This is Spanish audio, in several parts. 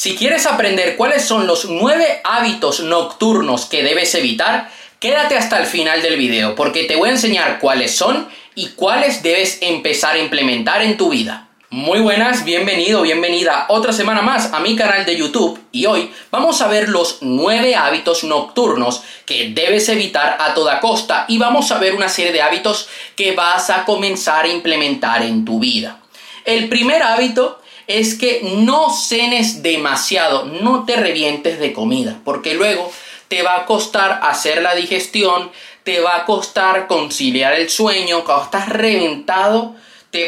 Si quieres aprender cuáles son los 9 hábitos nocturnos que debes evitar, quédate hasta el final del video porque te voy a enseñar cuáles son y cuáles debes empezar a implementar en tu vida. Muy buenas, bienvenido, bienvenida otra semana más a mi canal de YouTube y hoy vamos a ver los 9 hábitos nocturnos que debes evitar a toda costa y vamos a ver una serie de hábitos que vas a comenzar a implementar en tu vida. El primer hábito es que no cenes demasiado, no te revientes de comida, porque luego te va a costar hacer la digestión, te va a costar conciliar el sueño, cuando estás reventado,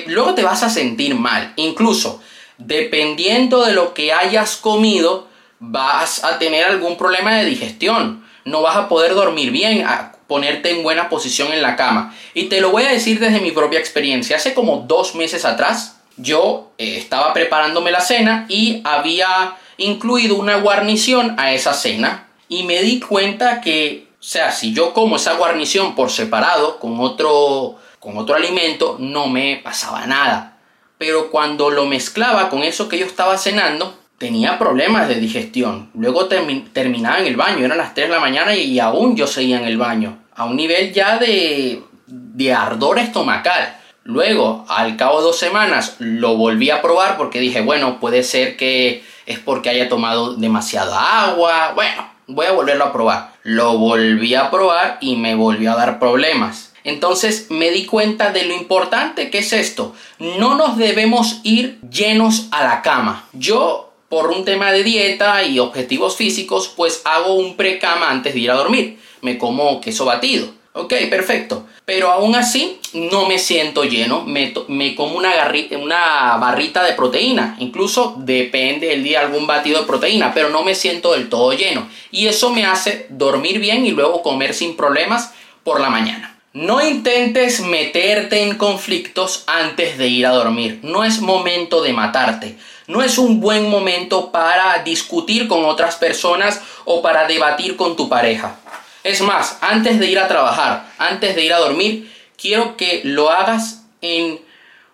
luego te vas a sentir mal. Incluso, dependiendo de lo que hayas comido, vas a tener algún problema de digestión. No vas a poder dormir bien, a ponerte en buena posición en la cama. Y te lo voy a decir desde mi propia experiencia. Hace como dos meses atrás, yo eh, estaba preparándome la cena y había incluido una guarnición a esa cena. Y me di cuenta que, o sea, si yo como esa guarnición por separado con otro con otro alimento, no me pasaba nada. Pero cuando lo mezclaba con eso que yo estaba cenando, tenía problemas de digestión. Luego terminaba en el baño, eran las 3 de la mañana y aún yo seguía en el baño, a un nivel ya de, de ardor estomacal. Luego, al cabo de dos semanas, lo volví a probar porque dije, bueno, puede ser que es porque haya tomado demasiada agua. Bueno, voy a volverlo a probar. Lo volví a probar y me volvió a dar problemas. Entonces me di cuenta de lo importante que es esto. No nos debemos ir llenos a la cama. Yo, por un tema de dieta y objetivos físicos, pues hago un precama antes de ir a dormir. Me como queso batido. Ok, perfecto. Pero aún así no me siento lleno. Me, como una, una barrita de proteína. Incluso depende del día algún batido de proteína. Pero no me siento del todo lleno. Y eso me hace dormir bien y luego comer sin problemas por la mañana. No intentes meterte en conflictos antes de ir a dormir. No es momento de matarte. No es un buen momento para discutir con otras personas o para debatir con tu pareja. Es más, antes de ir a trabajar, antes de ir a dormir, quiero que lo hagas en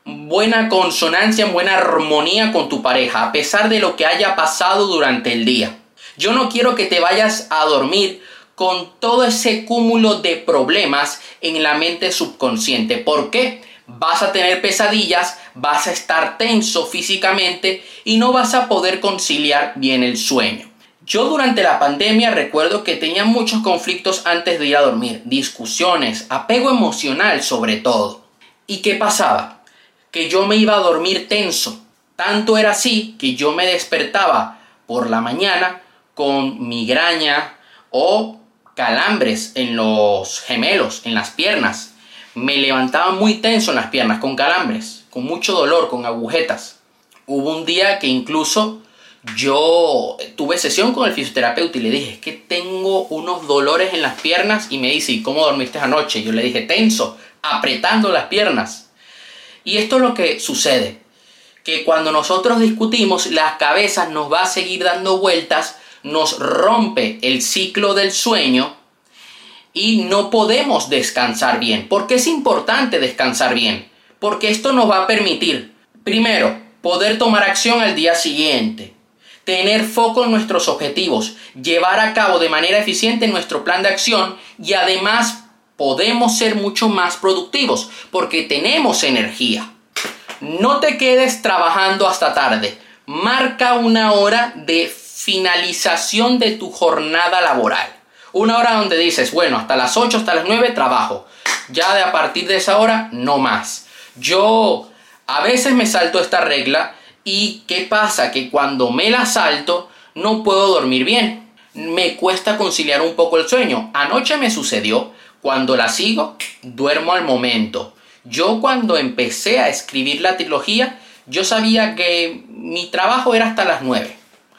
buena consonancia, en buena armonía con tu pareja, a pesar de lo que haya pasado durante el día. Yo no quiero que te vayas a dormir con todo ese cúmulo de problemas en la mente subconsciente. ¿Por qué? Vas a tener pesadillas, vas a estar tenso físicamente y no vas a poder conciliar bien el sueño. Yo durante la pandemia recuerdo que tenía muchos conflictos antes de ir a dormir, discusiones, apego emocional sobre todo. ¿Y qué pasaba? Que yo me iba a dormir tenso. Tanto era así que yo me despertaba por la mañana con migraña o calambres en los gemelos, en las piernas. Me levantaba muy tenso en las piernas, con calambres, con mucho dolor, con agujetas. Hubo un día que incluso yo tuve sesión con el fisioterapeuta y le dije, es que tengo unos dolores en las piernas y me dice, ¿y cómo dormiste anoche? Yo le dije, tenso, apretando las piernas. Y esto es lo que sucede, que cuando nosotros discutimos, la cabeza nos va a seguir dando vueltas nos rompe el ciclo del sueño y no podemos descansar bien. ¿Por qué es importante descansar bien? Porque esto nos va a permitir, primero, poder tomar acción al día siguiente, tener foco en nuestros objetivos, llevar a cabo de manera eficiente nuestro plan de acción y además podemos ser mucho más productivos porque tenemos energía. No te quedes trabajando hasta tarde. Marca una hora de finalización de tu jornada laboral. Una hora donde dices, bueno, hasta las 8, hasta las 9 trabajo. Ya de a partir de esa hora, no más. Yo a veces me salto esta regla y ¿qué pasa? Que cuando me la salto no puedo dormir bien. Me cuesta conciliar un poco el sueño. Anoche me sucedió, cuando la sigo, duermo al momento. Yo cuando empecé a escribir la trilogía, yo sabía que mi trabajo era hasta las 9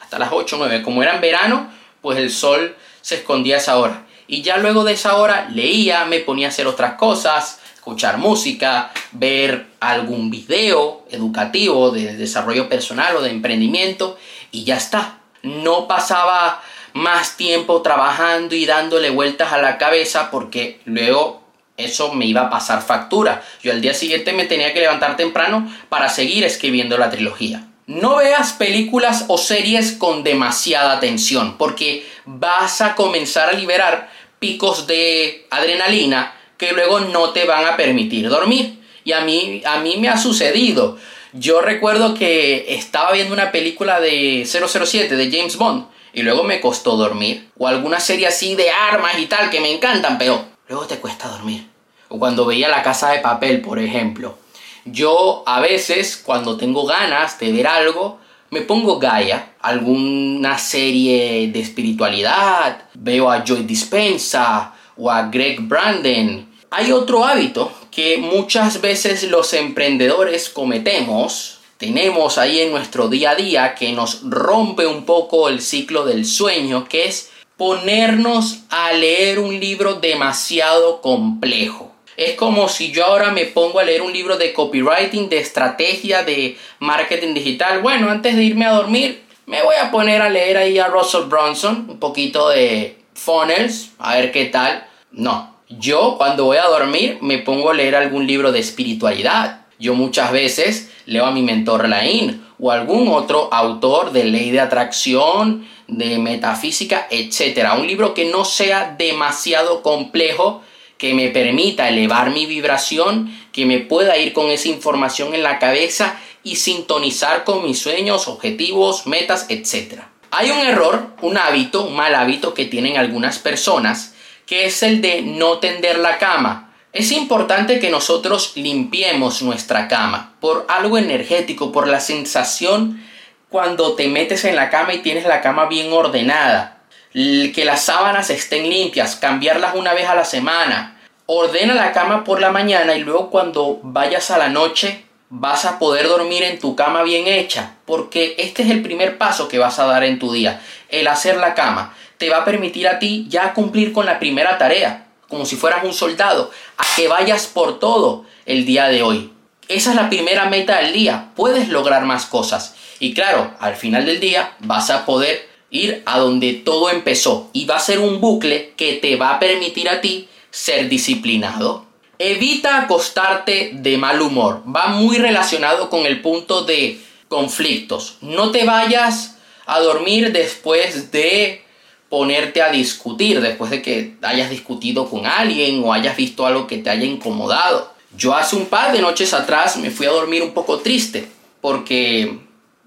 hasta las 8 o 9. Como era en verano, pues el sol se escondía a esa hora. Y ya luego de esa hora leía, me ponía a hacer otras cosas, escuchar música, ver algún video educativo de desarrollo personal o de emprendimiento y ya está. No pasaba más tiempo trabajando y dándole vueltas a la cabeza porque luego eso me iba a pasar factura. Yo al día siguiente me tenía que levantar temprano para seguir escribiendo la trilogía. no veas películas o series con demasiada tensión, porque vas a comenzar a liberar picos de adrenalina que luego no te van a permitir dormir. Y a mí, a mí me ha sucedido. Yo recuerdo que estaba viendo una película de 007 de James Bond y luego me costó dormir. O alguna serie así de armas y tal que me encantan, pero luego te cuesta dormir. O cuando veía La Casa de Papel, por ejemplo. Yo a veces, cuando tengo ganas de ver algo, me pongo Gaia, alguna serie de espiritualidad, veo a Joy Dispensa o a Greg Branden. Hay otro hábito que muchas veces los emprendedores cometemos, tenemos ahí en nuestro día a día que nos rompe un poco el ciclo del sueño, que es ponernos a leer un libro demasiado complejo. Es como si yo ahora me pongo a leer un libro de copywriting, de estrategia, de marketing digital. Bueno, antes de irme a dormir, me voy a poner a leer ahí a Russell Brunson, un poquito de funnels, a ver qué tal. No, yo cuando voy a dormir me pongo a leer algún libro de espiritualidad. Yo muchas veces leo a mi mentor Lain o algún otro autor de ley de atracción, de metafísica, etc. Un libro que no sea demasiado complejo que me permita elevar mi vibración, que me pueda ir con esa información en la cabeza y sintonizar con mis sueños, objetivos, metas, etc. Hay un error, un hábito, un mal hábito que tienen algunas personas, que es el de no tender la cama. Es importante que nosotros limpiemos nuestra cama por algo energético, por la sensación cuando te metes en la cama y tienes la cama bien ordenada, que las sábanas estén limpias, cambiarlas una vez a la semana. Ordena la cama por la mañana y luego cuando vayas a la noche vas a poder dormir en tu cama bien hecha, porque este es el primer paso que vas a dar en tu día, el hacer la cama. Te va a permitir a ti ya cumplir con la primera tarea, como si fueras un soldado, a que vayas por todo el día de hoy. Esa es la primera meta del día, puedes lograr más cosas. Y claro, al final del día vas a poder ir a donde todo empezó y va a ser un bucle que te va a permitir a ti ser disciplinado. Evita acostarte de mal humor. Va muy relacionado con el punto de conflictos. No te vayas a dormir después de ponerte a discutir, después de que hayas discutido con alguien o hayas visto algo que te haya incomodado. Yo hace un par de noches atrás me fui a dormir un poco triste porque,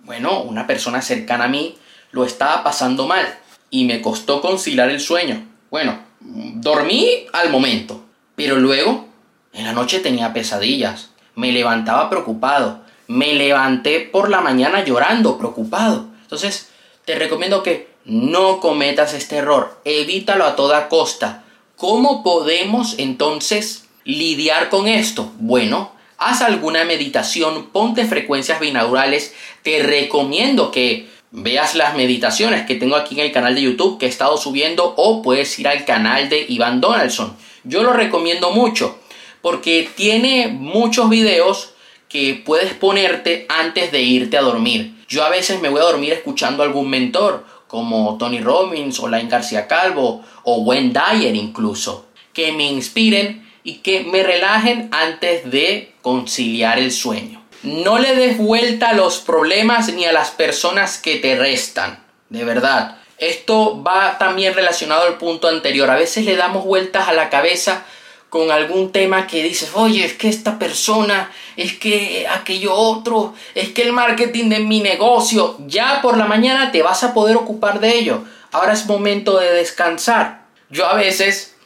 bueno, una persona cercana a mí lo estaba pasando mal y me costó conciliar el sueño. Bueno, dormí al momento, pero luego en la noche tenía pesadillas, me levantaba preocupado, me levanté por la mañana llorando, preocupado. Entonces, te recomiendo que no cometas este error, evítalo a toda costa. ¿Cómo podemos entonces lidiar con esto? Bueno, haz alguna meditación, ponte frecuencias binaurales, te recomiendo que veas las meditaciones que tengo aquí en el canal de YouTube que he estado subiendo o puedes ir al canal de Iván Donaldson. Yo lo recomiendo mucho porque tiene muchos videos que puedes ponerte antes de irte a dormir. Yo a veces me voy a dormir escuchando algún mentor como Tony Robbins o Lain García Calvo o Wayne Dyer incluso, que me inspiren y que me relajen antes de conciliar el sueño. No le des vuelta a los problemas ni a las personas que te restan. De verdad. Esto va también relacionado al punto anterior. A veces le damos vueltas a la cabeza con algún tema que dices, oye, es que esta persona, es que aquello otro, es que el marketing de mi negocio, ya por la mañana te vas a poder ocupar de ello. Ahora es momento de descansar. Yo a veces,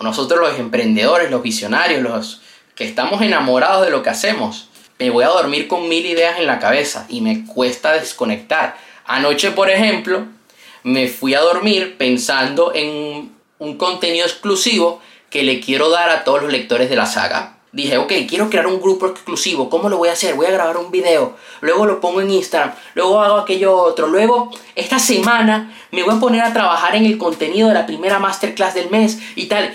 nosotros los emprendedores, los visionarios, los que estamos enamorados de lo que hacemos, me voy a dormir con mil ideas en la cabeza y me cuesta desconectar. Anoche, por ejemplo, me fui a dormir pensando en un contenido exclusivo que le quiero dar a todos los lectores de la saga. Dije, ok, quiero crear un grupo exclusivo. ¿Cómo lo voy a hacer? Voy a grabar un video. Luego lo pongo en Instagram. Luego hago aquello otro. Luego, esta semana me voy a poner a trabajar en el contenido de la primera masterclass del mes y tal.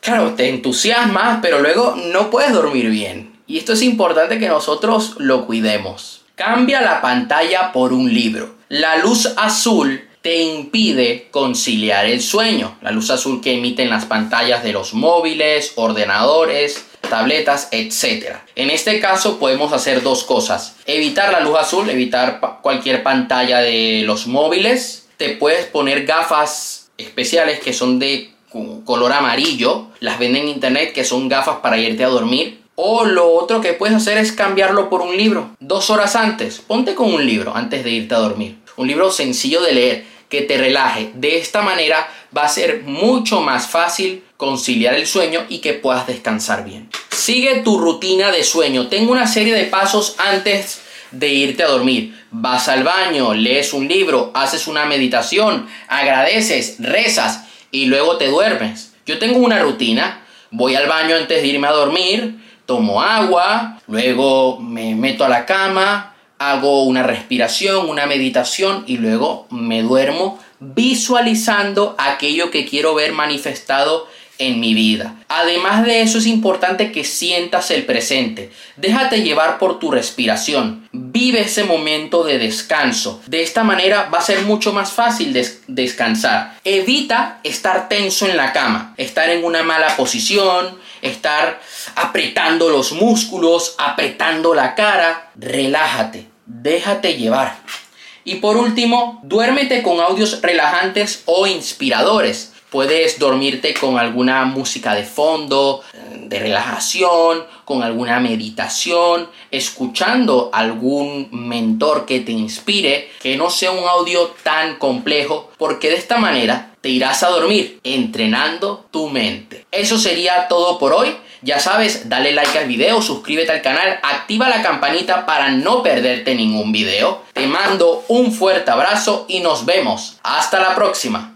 Claro, te entusiasmas, pero luego no puedes dormir bien. Y esto es importante que nosotros lo cuidemos. Cambia la pantalla por un libro. La luz azul te impide conciliar el sueño. La luz azul que emiten las pantallas de los móviles, ordenadores, tabletas, etc. En este caso podemos hacer dos cosas. Evitar la luz azul, evitar cualquier pantalla de los móviles. Te puedes poner gafas especiales que son de color amarillo. Las venden en internet que son gafas para irte a dormir. O lo otro que puedes hacer es cambiarlo por un libro. Dos horas antes, ponte con un libro antes de irte a dormir. Un libro sencillo de leer, que te relaje. De esta manera va a ser mucho más fácil conciliar el sueño y que puedas descansar bien. Sigue tu rutina de sueño. Tengo una serie de pasos antes de irte a dormir. Vas al baño, lees un libro, haces una meditación, agradeces, rezas y luego te duermes. Yo tengo una rutina. Voy al baño antes de irme a dormir, tomo agua, luego me meto a la cama, hago una respiración, una meditación y luego me duermo visualizando aquello que quiero ver manifestado en mi vida. Además de eso es importante que sientas el presente. Déjate llevar por tu respiración. Vive ese momento de descanso. De esta manera va a ser mucho más fácil descansar. Evita estar tenso en la cama, estar en una mala posición, estar apretando los músculos, apretando la cara. Relájate, déjate llevar. Y por último, duérmete con audios relajantes o inspiradores. Puedes dormirte con alguna música de fondo, de relajación, con alguna meditación, escuchando algún mentor que te inspire, que no sea un audio tan complejo, porque de esta manera te irás a dormir entrenando tu mente. Eso sería todo por hoy. Ya sabes, dale like al video, suscríbete al canal, activa la campanita para no perderte ningún video. Te mando un fuerte abrazo y nos vemos. Hasta la próxima.